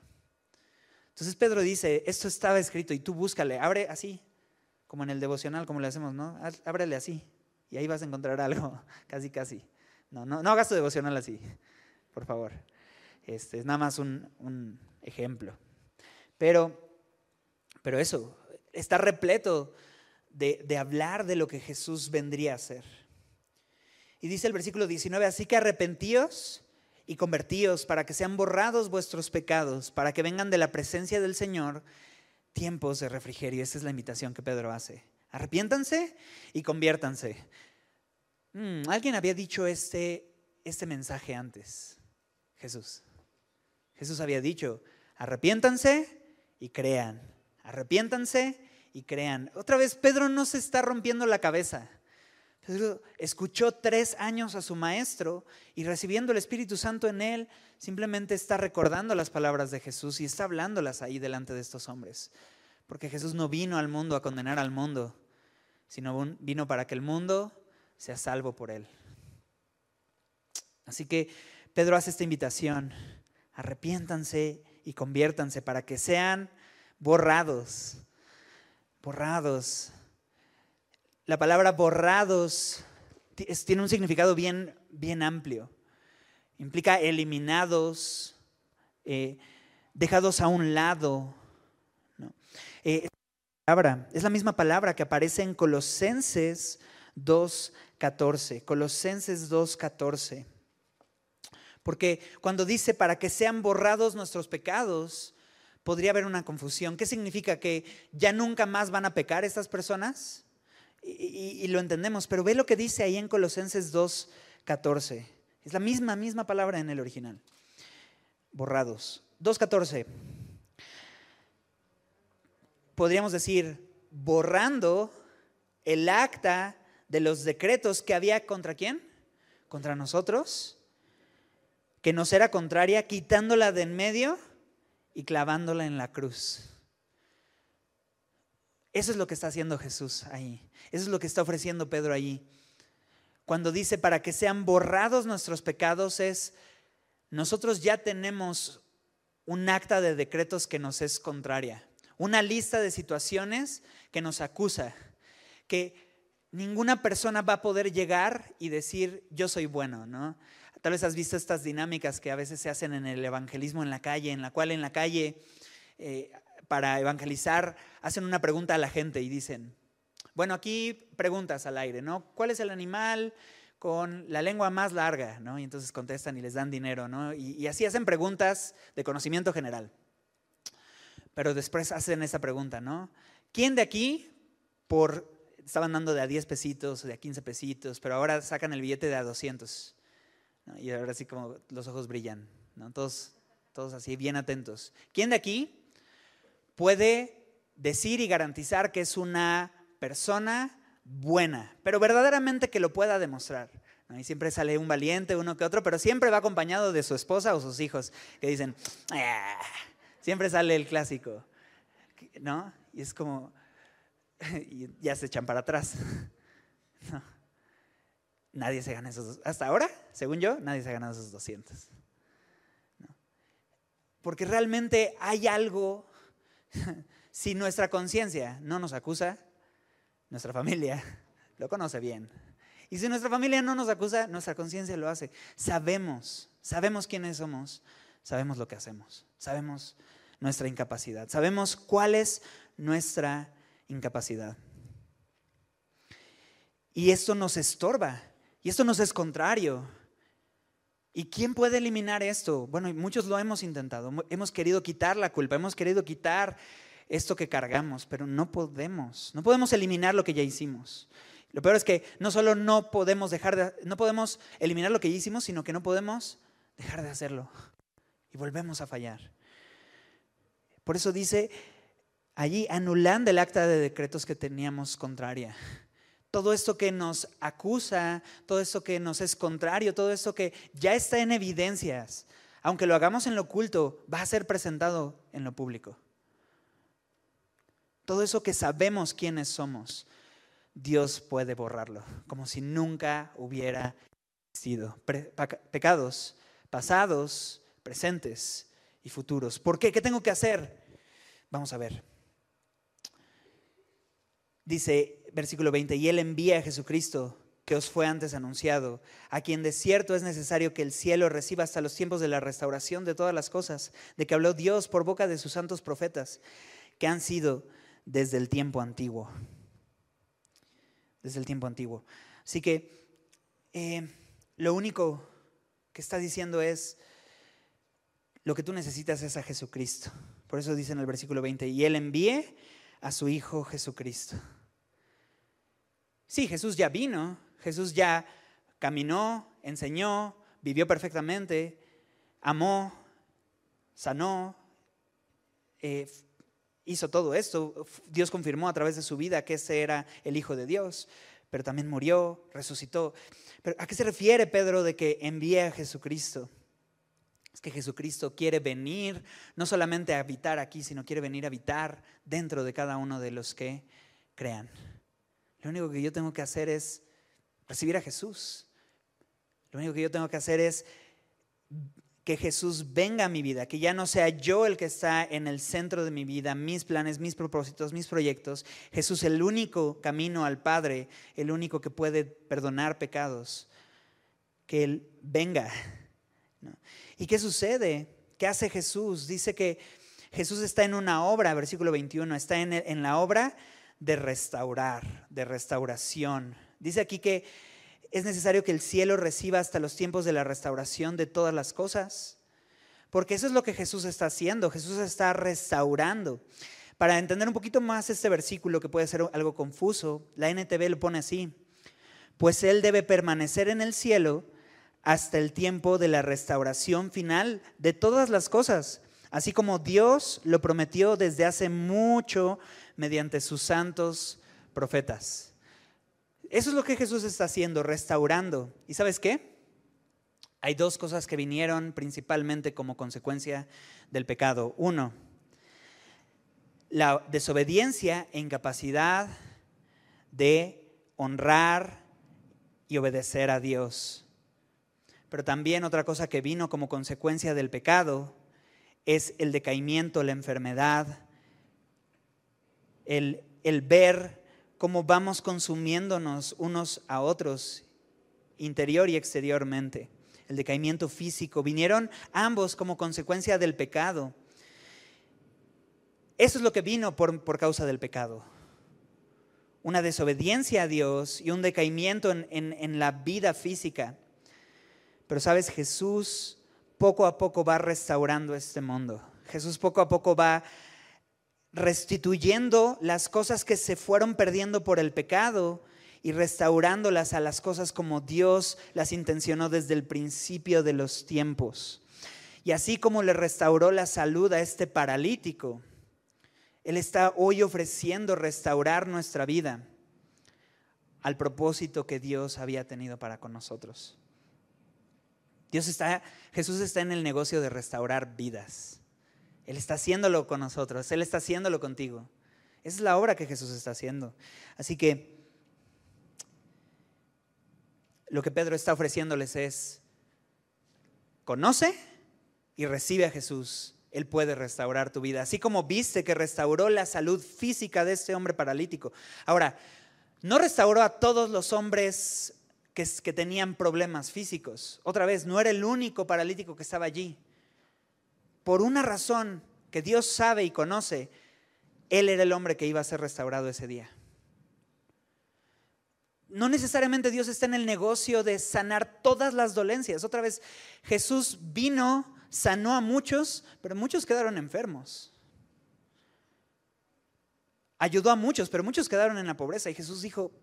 Entonces Pedro dice, esto estaba escrito y tú búscale, abre así, como en el devocional, como le hacemos, ¿no? Ábrele así y ahí vas a encontrar algo, casi, casi. No, no, no hagas tu devocional así, por favor. Este, es nada más un, ejemplo. Pero, pero eso, está repleto de, hablar de lo que Jesús vendría a hacer. Y dice el versículo 19, así que arrepentíos y convertíos para que sean borrados vuestros pecados, para que vengan de la presencia del Señor tiempos de refrigerio. Esa es la invitación que Pedro hace. Arrepiéntanse y conviértanse. Mm, alguien había dicho este, este mensaje antes. Jesús. Jesús había dicho, arrepiéntanse y crean. Arrepiéntanse y crean. Otra vez, Pedro no se está rompiendo la cabeza. Pedro escuchó tres años a su maestro y recibiendo el Espíritu Santo en él, simplemente está recordando las palabras de Jesús y está hablándolas ahí delante de estos hombres. Porque Jesús no vino al mundo a condenar al mundo, sino vino para que el mundo sea salvo por él. Así que Pedro hace esta invitación, arrepiéntanse y conviértanse para que sean borrados, borrados. La palabra borrados tiene un significado bien, bien amplio. Implica eliminados, eh, dejados a un lado. Eh, es la misma palabra que aparece en Colosenses 2.14. Colosenses 2.14. Porque cuando dice para que sean borrados nuestros pecados, podría haber una confusión. ¿Qué significa? ¿Que ya nunca más van a pecar estas personas? Y, lo entendemos, pero ve lo que dice ahí en Colosenses 2.14. Es la misma, misma palabra en el original. Borrados. 2.14. Podríamos decir, borrando el acta de los decretos que había contra quién? Contra nosotros, que nos era contraria, quitándola de en medio y clavándola en la cruz. Eso es lo que está haciendo Jesús ahí. Eso es lo que está ofreciendo Pedro ahí. Cuando dice para que sean borrados nuestros pecados es, nosotros ya tenemos un acta de decretos que nos es contraria, una lista de situaciones que nos acusa, que ninguna persona va a poder llegar y decir, yo soy bueno, ¿no? Tal vez has visto estas dinámicas que a veces se hacen en el evangelismo en la calle, en la cual en la calle, eh, para evangelizar, hacen una pregunta a la gente y dicen, bueno, aquí preguntas al aire, ¿no? ¿Cuál es el animal con la lengua más larga, ¿no? Y entonces contestan y les dan dinero, ¿no? Y, y así hacen preguntas de conocimiento general. Pero después hacen esa pregunta, ¿no? ¿Quién de aquí, por estaban dando de a 10 pesitos, de a 15 pesitos, pero ahora sacan el billete de a 200. Y ahora sí como los ojos brillan, ¿no? todos, todos así bien atentos. ¿Quién de aquí puede decir y garantizar que es una persona buena, pero verdaderamente que lo pueda demostrar? Y siempre sale un valiente, uno que otro, pero siempre va acompañado de su esposa o sus hijos, que dicen, ah", siempre sale el clásico, ¿no? Y es como, y ya se echan para atrás. Nadie se gana esos, hasta ahora, según yo, nadie se ha ganado esos 200. Porque realmente hay algo, si nuestra conciencia no nos acusa, nuestra familia lo conoce bien. Y si nuestra familia no nos acusa, nuestra conciencia lo hace. Sabemos, sabemos quiénes somos, sabemos lo que hacemos, sabemos nuestra incapacidad, sabemos cuál es nuestra incapacidad. Y esto nos estorba, y esto nos es contrario. ¿Y quién puede eliminar esto? Bueno, muchos lo hemos intentado. Hemos querido quitar la culpa, hemos querido quitar esto que cargamos, pero no podemos. No podemos eliminar lo que ya hicimos. Lo peor es que no solo no podemos dejar de, no podemos eliminar lo que ya hicimos, sino que no podemos dejar de hacerlo. Y volvemos a fallar. Por eso dice allí, anulando el acta de decretos que teníamos contraria todo esto que nos acusa, todo esto que nos es contrario, todo esto que ya está en evidencias, aunque lo hagamos en lo oculto, va a ser presentado en lo público. Todo eso que sabemos quiénes somos, Dios puede borrarlo, como si nunca hubiera existido. pecados pasados, presentes y futuros. ¿Por qué? ¿Qué tengo que hacer? Vamos a ver. Dice versículo 20, y Él envía a Jesucristo que os fue antes anunciado, a quien de cierto es necesario que el cielo reciba hasta los tiempos de la restauración de todas las cosas, de que habló Dios por boca de sus santos profetas, que han sido desde el tiempo antiguo. Desde el tiempo antiguo. Así que eh, lo único que está diciendo es, lo que tú necesitas es a Jesucristo. Por eso dice en el versículo 20, y Él envíe a su Hijo Jesucristo. Sí, Jesús ya vino, Jesús ya caminó, enseñó, vivió perfectamente, amó, sanó, eh, hizo todo esto. Dios confirmó a través de su vida que ese era el Hijo de Dios, pero también murió, resucitó. ¿Pero ¿A qué se refiere Pedro de que envíe a Jesucristo? Es que Jesucristo quiere venir no solamente a habitar aquí, sino quiere venir a habitar dentro de cada uno de los que crean. Lo único que yo tengo que hacer es recibir a Jesús. Lo único que yo tengo que hacer es que Jesús venga a mi vida, que ya no sea yo el que está en el centro de mi vida, mis planes, mis propósitos, mis proyectos. Jesús, el único camino al Padre, el único que puede perdonar pecados. Que Él venga. ¿Y qué sucede? ¿Qué hace Jesús? Dice que Jesús está en una obra, versículo 21, está en la obra de restaurar, de restauración. Dice aquí que es necesario que el cielo reciba hasta los tiempos de la restauración de todas las cosas. Porque eso es lo que Jesús está haciendo. Jesús está restaurando. Para entender un poquito más este versículo que puede ser algo confuso, la NTV lo pone así. Pues Él debe permanecer en el cielo hasta el tiempo de la restauración final de todas las cosas, así como Dios lo prometió desde hace mucho mediante sus santos profetas. Eso es lo que Jesús está haciendo, restaurando. ¿Y sabes qué? Hay dos cosas que vinieron principalmente como consecuencia del pecado. Uno, la desobediencia e incapacidad de honrar y obedecer a Dios. Pero también otra cosa que vino como consecuencia del pecado es el decaimiento, la enfermedad, el, el ver cómo vamos consumiéndonos unos a otros, interior y exteriormente. El decaimiento físico. Vinieron ambos como consecuencia del pecado. Eso es lo que vino por, por causa del pecado. Una desobediencia a Dios y un decaimiento en, en la vida física. Pero sabes, Jesús poco a poco va restaurando este mundo. Jesús poco a poco va restituyendo las cosas que se fueron perdiendo por el pecado y restaurándolas a las cosas como Dios las intencionó desde el principio de los tiempos. Y así como le restauró la salud a este paralítico, Él está hoy ofreciendo restaurar nuestra vida al propósito que Dios había tenido para con nosotros. Dios está, Jesús está en el negocio de restaurar vidas. Él está haciéndolo con nosotros, Él está haciéndolo contigo. Esa es la obra que Jesús está haciendo. Así que lo que Pedro está ofreciéndoles es, conoce y recibe a Jesús. Él puede restaurar tu vida. Así como viste que restauró la salud física de este hombre paralítico. Ahora, no restauró a todos los hombres que, tenían problemas físicos. Otra vez, no era el único paralítico que estaba allí. Por una razón que Dios sabe y conoce, Él era el hombre que iba a ser restaurado ese día. no necesariamente Dios está en el negocio de sanar todas las dolencias. Otra vez, Jesús vino, sanó a muchos, pero muchos quedaron enfermos. Ayudó a muchos, pero muchos quedaron en la pobreza. Y Jesús dijo,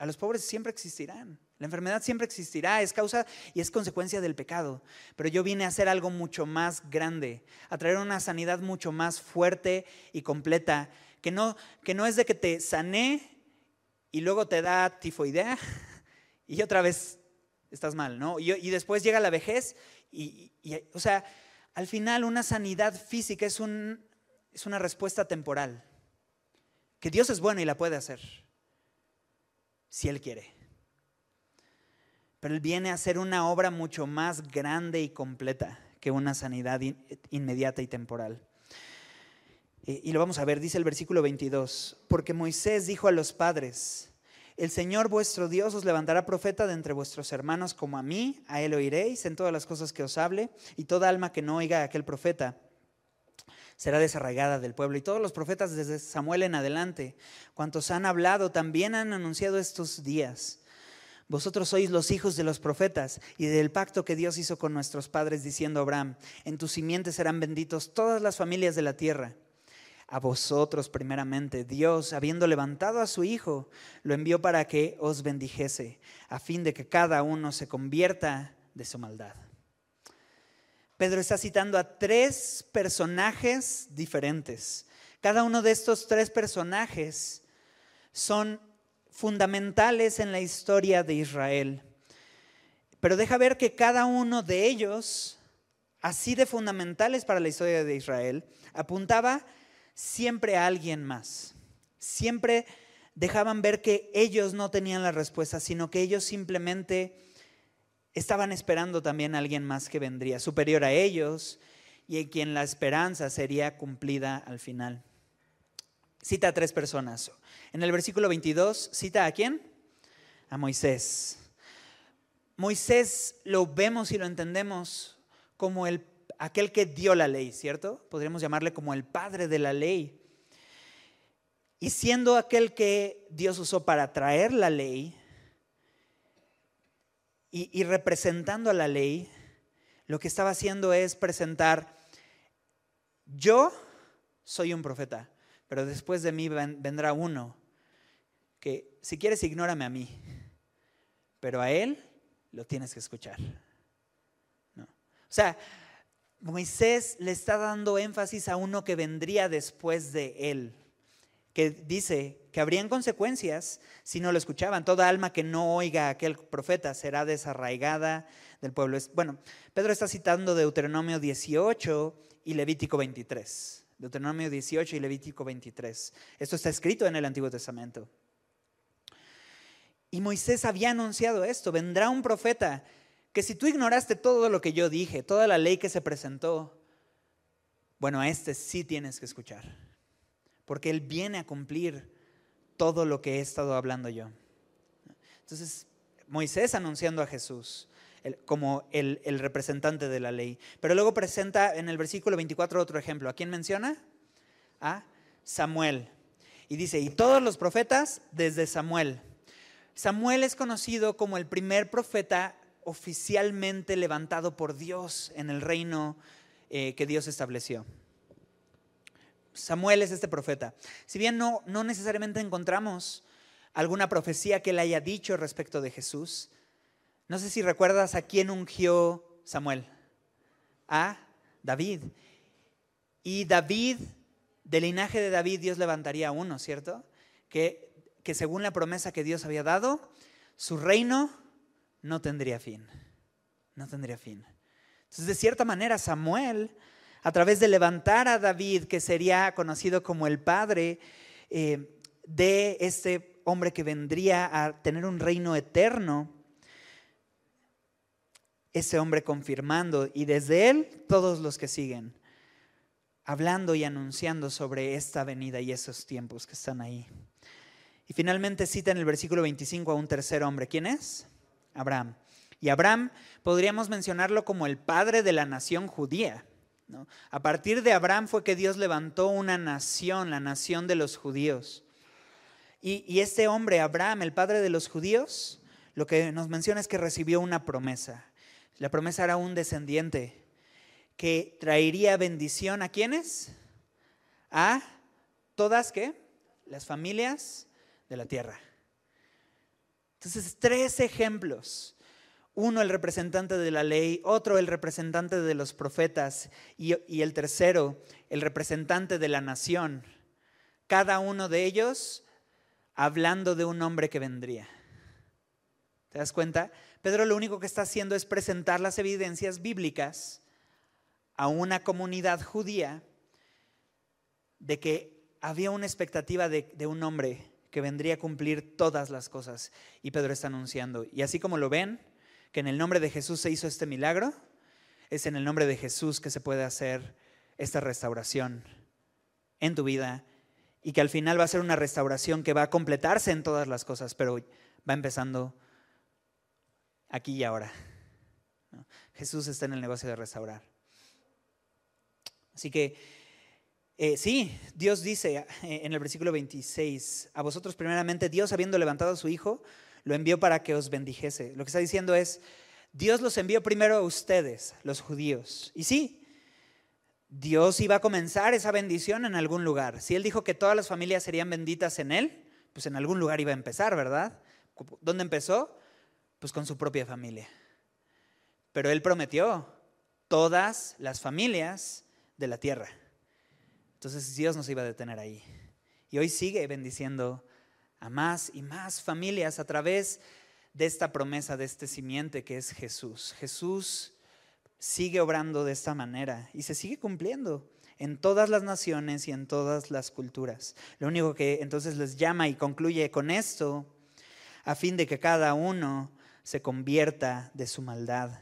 a los pobres siempre existirán. La enfermedad siempre existirá, es causa y es consecuencia del pecado. Pero yo vine a hacer algo mucho más grande, a traer una sanidad mucho más fuerte y completa, que no, que no es de que te sané y luego te da tifoidea y otra vez estás mal, ¿no? Y, después llega la vejez y, o sea, al final una sanidad física es, un, es una respuesta temporal, que Dios es bueno y la puede hacer, si Él quiere. Pero Él viene a hacer una obra mucho más grande y completa que una sanidad inmediata y temporal. Eh, y lo vamos a ver, dice el versículo 22, porque Moisés dijo a los padres, el Señor vuestro Dios os levantará profeta de entre vuestros hermanos como a mí, a él oiréis en todas las cosas que os hable, y toda alma que no oiga a aquel profeta será desarraigada del pueblo. Y todos los profetas desde Samuel en adelante, cuantos han hablado, también han anunciado estos días. Vosotros sois los hijos de los profetas y del pacto que Dios hizo con nuestros padres, diciendo Abraham, en tus simientes serán benditos todas las familias de la tierra a vosotros primeramente. Dios, habiendo levantado a su Hijo, lo envió para que os bendijese, a fin de que cada uno se convierta de su maldad. Pedro está citando a tres personajes diferentes. Cada uno de estos tres personajes son fundamentales en la historia de Israel. Pero deja ver que cada uno de ellos, así de fundamentales para la historia de Israel, apuntaba siempre a alguien más. Siempre dejaban ver que ellos no tenían la respuesta, sino que ellos simplemente estaban esperando también a alguien más que vendría, superior a ellos y en quien la esperanza sería cumplida al final. Cita a tres personas. En el versículo 22, cita a quién? A Moisés. Moisés lo vemos y lo entendemos como el aquel que dio la ley, ¿cierto? Podríamos llamarle como el padre de la ley. Y siendo aquel que Dios usó para traer la ley y, representando a la ley, lo que estaba haciendo es presentar, yo soy un profeta, pero después de mí vendrá uno que si quieres ignórame a mí, pero a él lo tienes que escuchar. ¿No? O sea, Moisés le está dando énfasis a uno que vendría después de él, que dice que habrían consecuencias si no lo escuchaban. Toda alma que no oiga a aquel profeta será desarraigada del pueblo. Bueno, Pedro está citando Deuteronomio 18 y Levítico 23. Deuteronomio 18 y Levítico 23. Esto está escrito en el Antiguo Testamento. Y Moisés había anunciado esto, vendrá un profeta que si tú ignoraste todo lo que yo dije, toda la ley que se presentó, bueno, a este sí tienes que escuchar, porque Él viene a cumplir todo lo que he estado hablando yo. Entonces, Moisés anunciando a Jesús como el, representante de la ley. Pero luego presenta en el versículo 24 otro ejemplo. ¿A quién menciona? A Samuel. Y dice, y todos los profetas desde Samuel. Samuel es conocido como el primer profeta oficialmente levantado por Dios en el reino eh, que Dios estableció. Samuel es este profeta. Si bien no, no necesariamente encontramos alguna profecía que él haya dicho respecto de Jesús, no sé si recuerdas a quién ungió Samuel. A David. Y David, del linaje de David, Dios levantaría a uno, ¿cierto? Que, que según la promesa que Dios había dado, su reino no tendría fin. No tendría fin. Entonces, de cierta manera, Samuel, a través de levantar a David, que sería conocido como el padre eh, de este hombre que vendría a tener un reino eterno, ese hombre confirmando, y desde él todos los que siguen, hablando y anunciando sobre esta venida y esos tiempos que están ahí. Y finalmente cita en el versículo 25 a un tercer hombre. ¿Quién es? Abraham. Y Abraham podríamos mencionarlo como el padre de la nación judía. A partir de Abraham fue que Dios levantó una nación, la nación de los judíos. Y, este hombre, Abraham, el padre de los judíos, lo que nos menciona es que recibió una promesa. La promesa era un descendiente que traería bendición a quienes? A todas, ¿qué? Las familias de la tierra. Entonces, tres ejemplos. Uno, el representante de la ley, otro, el representante de los profetas y, el tercero, el representante de la nación. Cada uno de ellos hablando de un hombre que vendría. ¿Te das cuenta? Pedro lo único que está haciendo es presentar las evidencias bíblicas a una comunidad judía de que había una expectativa de un hombre que vendría a cumplir todas las cosas. Y Pedro está anunciando. Y así como lo ven, que en el nombre de Jesús se hizo este milagro, es en el nombre de Jesús que se puede hacer esta restauración en tu vida y que al final va a ser una restauración que va a completarse en todas las cosas, pero va empezando aquí y ahora. Jesús está en el negocio de restaurar. Así que eh, sí, Dios dice eh, en el versículo 26, a vosotros primeramente Dios habiendo levantado a su Hijo, lo envió para que os bendijese. Lo que está diciendo es, Dios los envió primero a ustedes, los judíos. Y sí, Dios iba a comenzar esa bendición en algún lugar. Si Él dijo que todas las familias serían benditas en Él, pues en algún lugar iba a empezar, ¿verdad? ¿Dónde empezó? Pues con su propia familia. Pero Él prometió todas las familias de la tierra. Entonces Dios nos iba a detener ahí. Y hoy sigue bendiciendo a más y más familias a través de esta promesa, de este simiente que es Jesús. Jesús sigue obrando de esta manera y se sigue cumpliendo en todas las naciones y en todas las culturas. Lo único que entonces les llama y concluye con esto, a fin de que cada uno se convierta de su maldad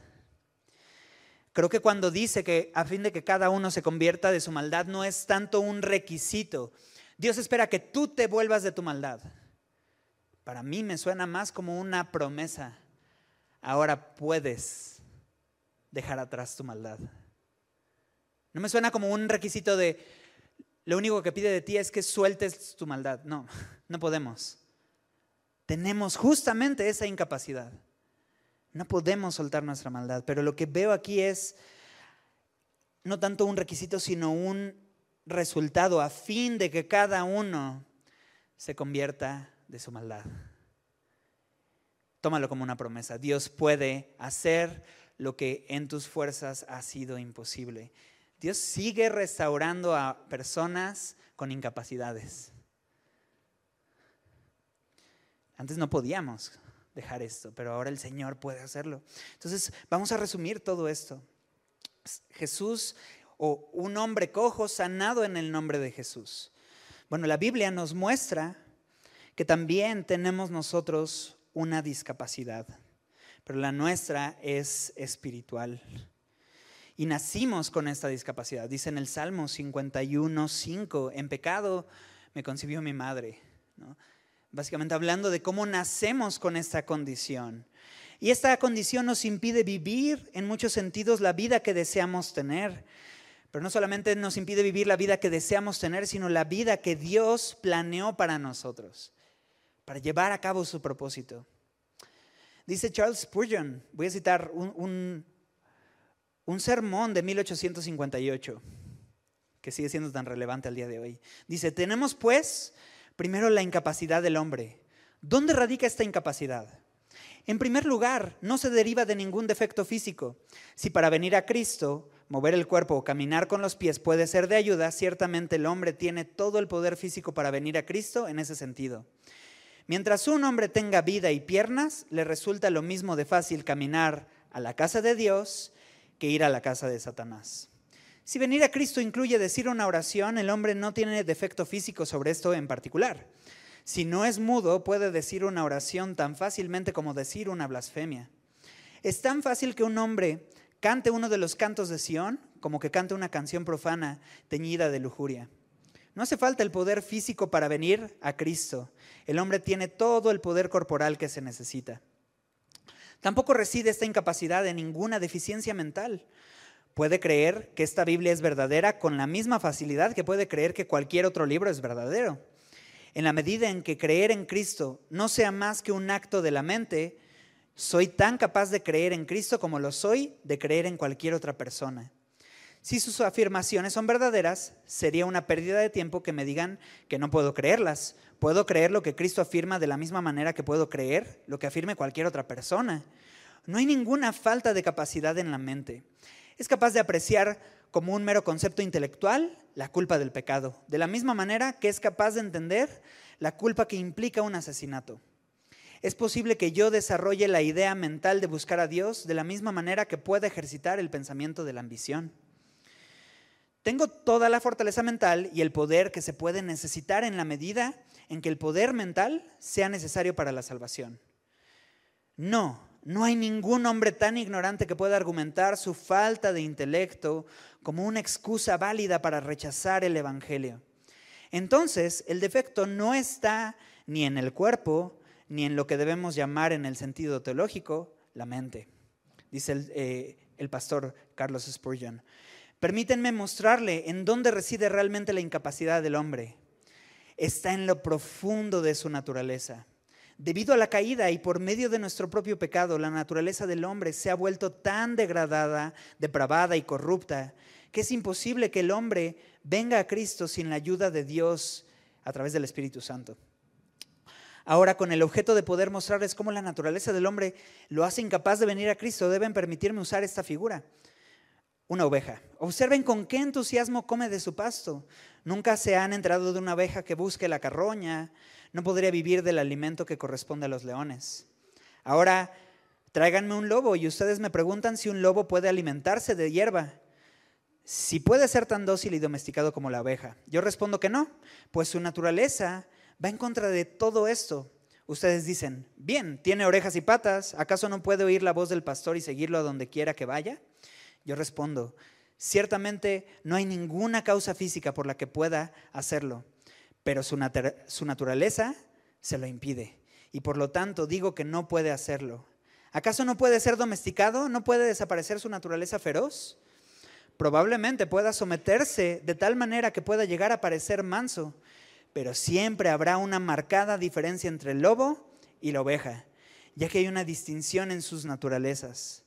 Creo que cuando dice que a fin de que cada uno se convierta de su maldad no es tanto un requisito. Dios espera que tú te vuelvas de tu maldad. Para mí me suena más como una promesa. Ahora puedes dejar atrás tu maldad. No me suena como un requisito de lo único que pide de ti es que sueltes tu maldad. No, no podemos. Tenemos justamente esa incapacidad. No podemos soltar nuestra maldad, pero lo que veo aquí es no tanto un requisito, sino un resultado a fin de que cada uno se convierta de su maldad. Tómalo como una promesa. Dios puede hacer lo que en tus fuerzas ha sido imposible. Dios sigue restaurando a personas con incapacidades. Antes no podíamos dejar esto, pero ahora el Señor puede hacerlo. Entonces, vamos a resumir todo esto. Jesús o un hombre cojo sanado en el nombre de Jesús. Bueno, la Biblia nos muestra que también tenemos nosotros una discapacidad, pero la nuestra es espiritual. Y nacimos con esta discapacidad. Dice en el Salmo 51, 5, en pecado me concibió mi madre. básicamente hablando de cómo nacemos con esta condición. Y esta condición nos impide vivir en muchos sentidos la vida que deseamos tener. Pero no solamente nos impide vivir la vida que deseamos tener, sino la vida que Dios planeó para nosotros, para llevar a cabo su propósito. Dice Charles Spurgeon, voy a citar un, un sermón de 1858, que sigue siendo tan relevante al día de hoy. Dice, tenemos pues Primero, la incapacidad del hombre. ¿Dónde radica esta incapacidad? En primer lugar, no se deriva de ningún defecto físico. Si para venir a Cristo, mover el cuerpo o caminar con los pies puede ser de ayuda, ciertamente el hombre tiene todo el poder físico para venir a Cristo en ese sentido. Mientras un hombre tenga vida y piernas, le resulta lo mismo de fácil caminar a la casa de Dios que ir a la casa de Satanás. Si venir a Cristo incluye decir una oración, el hombre no tiene defecto físico sobre esto en particular. Si no es mudo, puede decir una oración tan fácilmente como decir una blasfemia. Es tan fácil que un hombre cante uno de los cantos de Sión como que cante una canción profana teñida de lujuria. No hace falta el poder físico para venir a Cristo. El hombre tiene todo el poder corporal que se necesita. Tampoco reside esta incapacidad en ninguna deficiencia mental puede creer que esta Biblia es verdadera con la misma facilidad que puede creer que cualquier otro libro es verdadero. En la medida en que creer en Cristo no sea más que un acto de la mente, soy tan capaz de creer en Cristo como lo soy de creer en cualquier otra persona. Si sus afirmaciones son verdaderas, sería una pérdida de tiempo que me digan que no puedo creerlas. Puedo creer lo que Cristo afirma de la misma manera que puedo creer lo que afirme cualquier otra persona. No hay ninguna falta de capacidad en la mente. Es capaz de apreciar como un mero concepto intelectual la culpa del pecado, de la misma manera que es capaz de entender la culpa que implica un asesinato. Es posible que yo desarrolle la idea mental de buscar a Dios de la misma manera que pueda ejercitar el pensamiento de la ambición. Tengo toda la fortaleza mental y el poder que se puede necesitar en la medida en que el poder mental sea necesario para la salvación. No, no hay ningún hombre tan ignorante que pueda argumentar su falta de intelecto como una excusa válida para rechazar el Evangelio. Entonces, el defecto no está ni en el cuerpo, ni en lo que debemos llamar en el sentido teológico la mente, dice el, eh, el pastor Carlos Spurgeon. Permítanme mostrarle en dónde reside realmente la incapacidad del hombre. Está en lo profundo de su naturaleza. Debido a la caída y por medio de nuestro propio pecado, la naturaleza del hombre se ha vuelto tan degradada, depravada y corrupta que es imposible que el hombre venga a Cristo sin la ayuda de Dios a través del Espíritu Santo. Ahora, con el objeto de poder mostrarles cómo la naturaleza del hombre lo hace incapaz de venir a Cristo, deben permitirme usar esta figura una oveja. Observen con qué entusiasmo come de su pasto. Nunca se han enterado de una oveja que busque la carroña. No podría vivir del alimento que corresponde a los leones. Ahora, tráiganme un lobo y ustedes me preguntan si un lobo puede alimentarse de hierba. Si puede ser tan dócil y domesticado como la oveja. Yo respondo que no, pues su naturaleza va en contra de todo esto. Ustedes dicen, bien, tiene orejas y patas, ¿acaso no puede oír la voz del pastor y seguirlo a donde quiera que vaya? Yo respondo, ciertamente no hay ninguna causa física por la que pueda hacerlo, pero su, naturaleza se lo impide. Y por lo tanto digo que no puede hacerlo. ¿Acaso no puede ser domesticado? ¿No puede desaparecer su naturaleza feroz? Probablemente pueda someterse de tal manera que pueda llegar a parecer manso, pero siempre habrá una marcada diferencia entre el lobo y la oveja, ya que hay una distinción en sus naturalezas.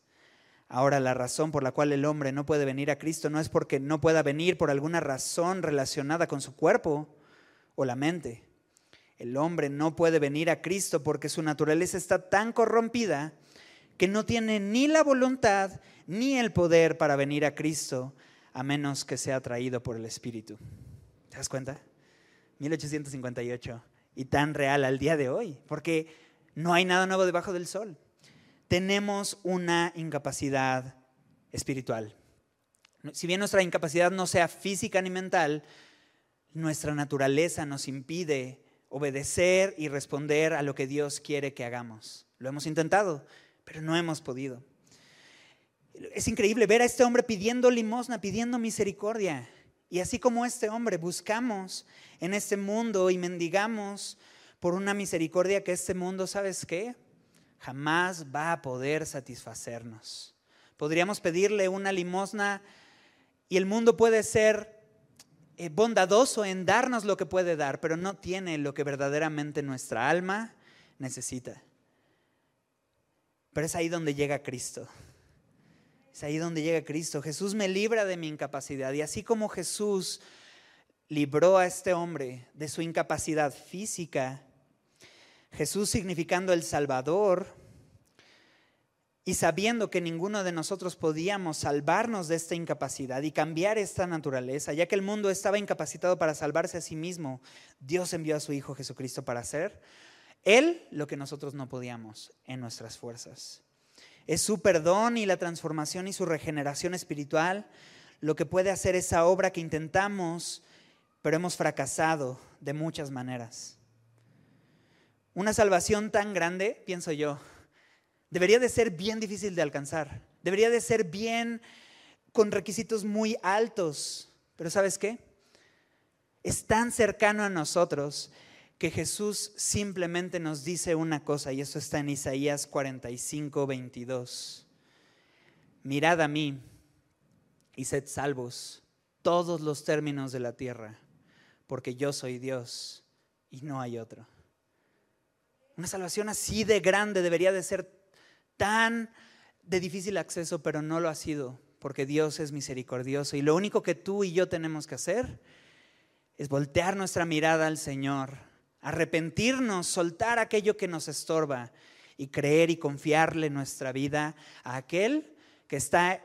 Ahora, la razón por la cual el hombre no puede venir a Cristo no es porque no pueda venir por alguna razón relacionada con su cuerpo o la mente. El hombre no puede venir a Cristo porque su naturaleza está tan corrompida que no tiene ni la voluntad ni el poder para venir a Cristo a menos que sea atraído por el Espíritu. ¿Te das cuenta? 1858 y tan real al día de hoy, porque no hay nada nuevo debajo del sol tenemos una incapacidad espiritual. Si bien nuestra incapacidad no sea física ni mental, nuestra naturaleza nos impide obedecer y responder a lo que Dios quiere que hagamos. Lo hemos intentado, pero no hemos podido. Es increíble ver a este hombre pidiendo limosna, pidiendo misericordia. Y así como este hombre, buscamos en este mundo y mendigamos por una misericordia que este mundo, ¿sabes qué? Jamás va a poder satisfacernos. Podríamos pedirle una limosna y el mundo puede ser eh, bondadoso en darnos lo que puede dar, pero no tiene lo que verdaderamente nuestra alma necesita. Pero es ahí donde llega Cristo. Es ahí donde llega Cristo. Jesús me libra de mi incapacidad. Y así como Jesús libró a este hombre de su incapacidad física, Jesús significando el Salvador y sabiendo que ninguno de nosotros podíamos salvarnos de esta incapacidad y cambiar esta naturaleza, ya que el mundo estaba incapacitado para salvarse a sí mismo, Dios envió a su Hijo Jesucristo para hacer Él lo que nosotros no podíamos en nuestras fuerzas. Es su perdón y la transformación y su regeneración espiritual lo que puede hacer esa obra que intentamos, pero hemos fracasado de muchas maneras. Una salvación tan grande, pienso yo, debería de ser bien difícil de alcanzar. Debería de ser bien con requisitos muy altos. Pero ¿sabes qué? Es tan cercano a nosotros que Jesús simplemente nos dice una cosa, y eso está en Isaías 45, 22. Mirad a mí y sed salvos todos los términos de la tierra, porque yo soy Dios y no hay otro. Una salvación así de grande debería de ser tan de difícil acceso, pero no lo ha sido, porque Dios es misericordioso. Y lo único que tú y yo tenemos que hacer es voltear nuestra mirada al Señor, arrepentirnos, soltar aquello que nos estorba y creer y confiarle nuestra vida a aquel que está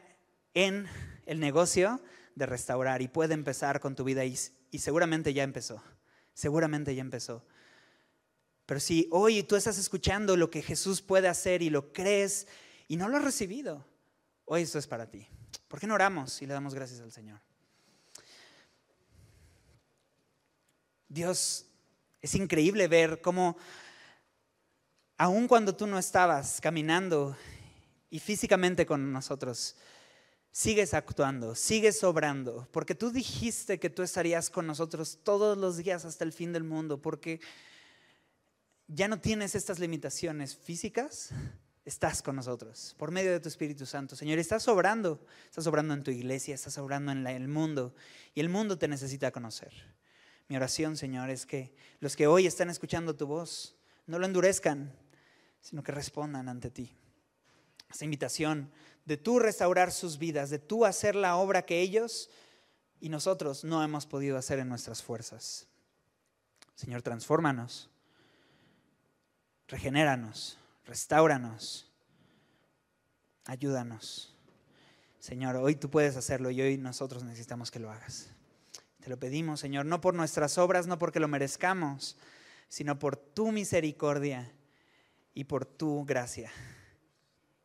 en el negocio de restaurar y puede empezar con tu vida y, y seguramente ya empezó, seguramente ya empezó. Pero si hoy tú estás escuchando lo que Jesús puede hacer y lo crees y no lo has recibido, hoy esto es para ti. ¿Por qué no oramos y le damos gracias al Señor? Dios, es increíble ver cómo, aun cuando tú no estabas caminando y físicamente con nosotros, sigues actuando, sigues obrando, porque tú dijiste que tú estarías con nosotros todos los días hasta el fin del mundo, porque ya no tienes estas limitaciones físicas, estás con nosotros por medio de tu Espíritu Santo. Señor, estás obrando, estás obrando en tu iglesia, estás obrando en el mundo y el mundo te necesita conocer. Mi oración, Señor, es que los que hoy están escuchando tu voz no lo endurezcan, sino que respondan ante ti. Esta invitación de tú restaurar sus vidas, de tú hacer la obra que ellos y nosotros no hemos podido hacer en nuestras fuerzas. Señor, transfórmanos regenéranos, restauranos, ayúdanos. Señor, hoy tú puedes hacerlo y hoy nosotros necesitamos que lo hagas. Te lo pedimos, Señor, no por nuestras obras, no porque lo merezcamos, sino por tu misericordia y por tu gracia.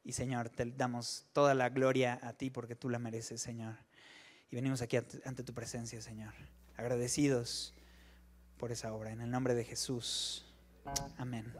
Y Señor, te damos toda la gloria a ti porque tú la mereces, Señor. Y venimos aquí ante tu presencia, Señor, agradecidos por esa obra. En el nombre de Jesús. Amén.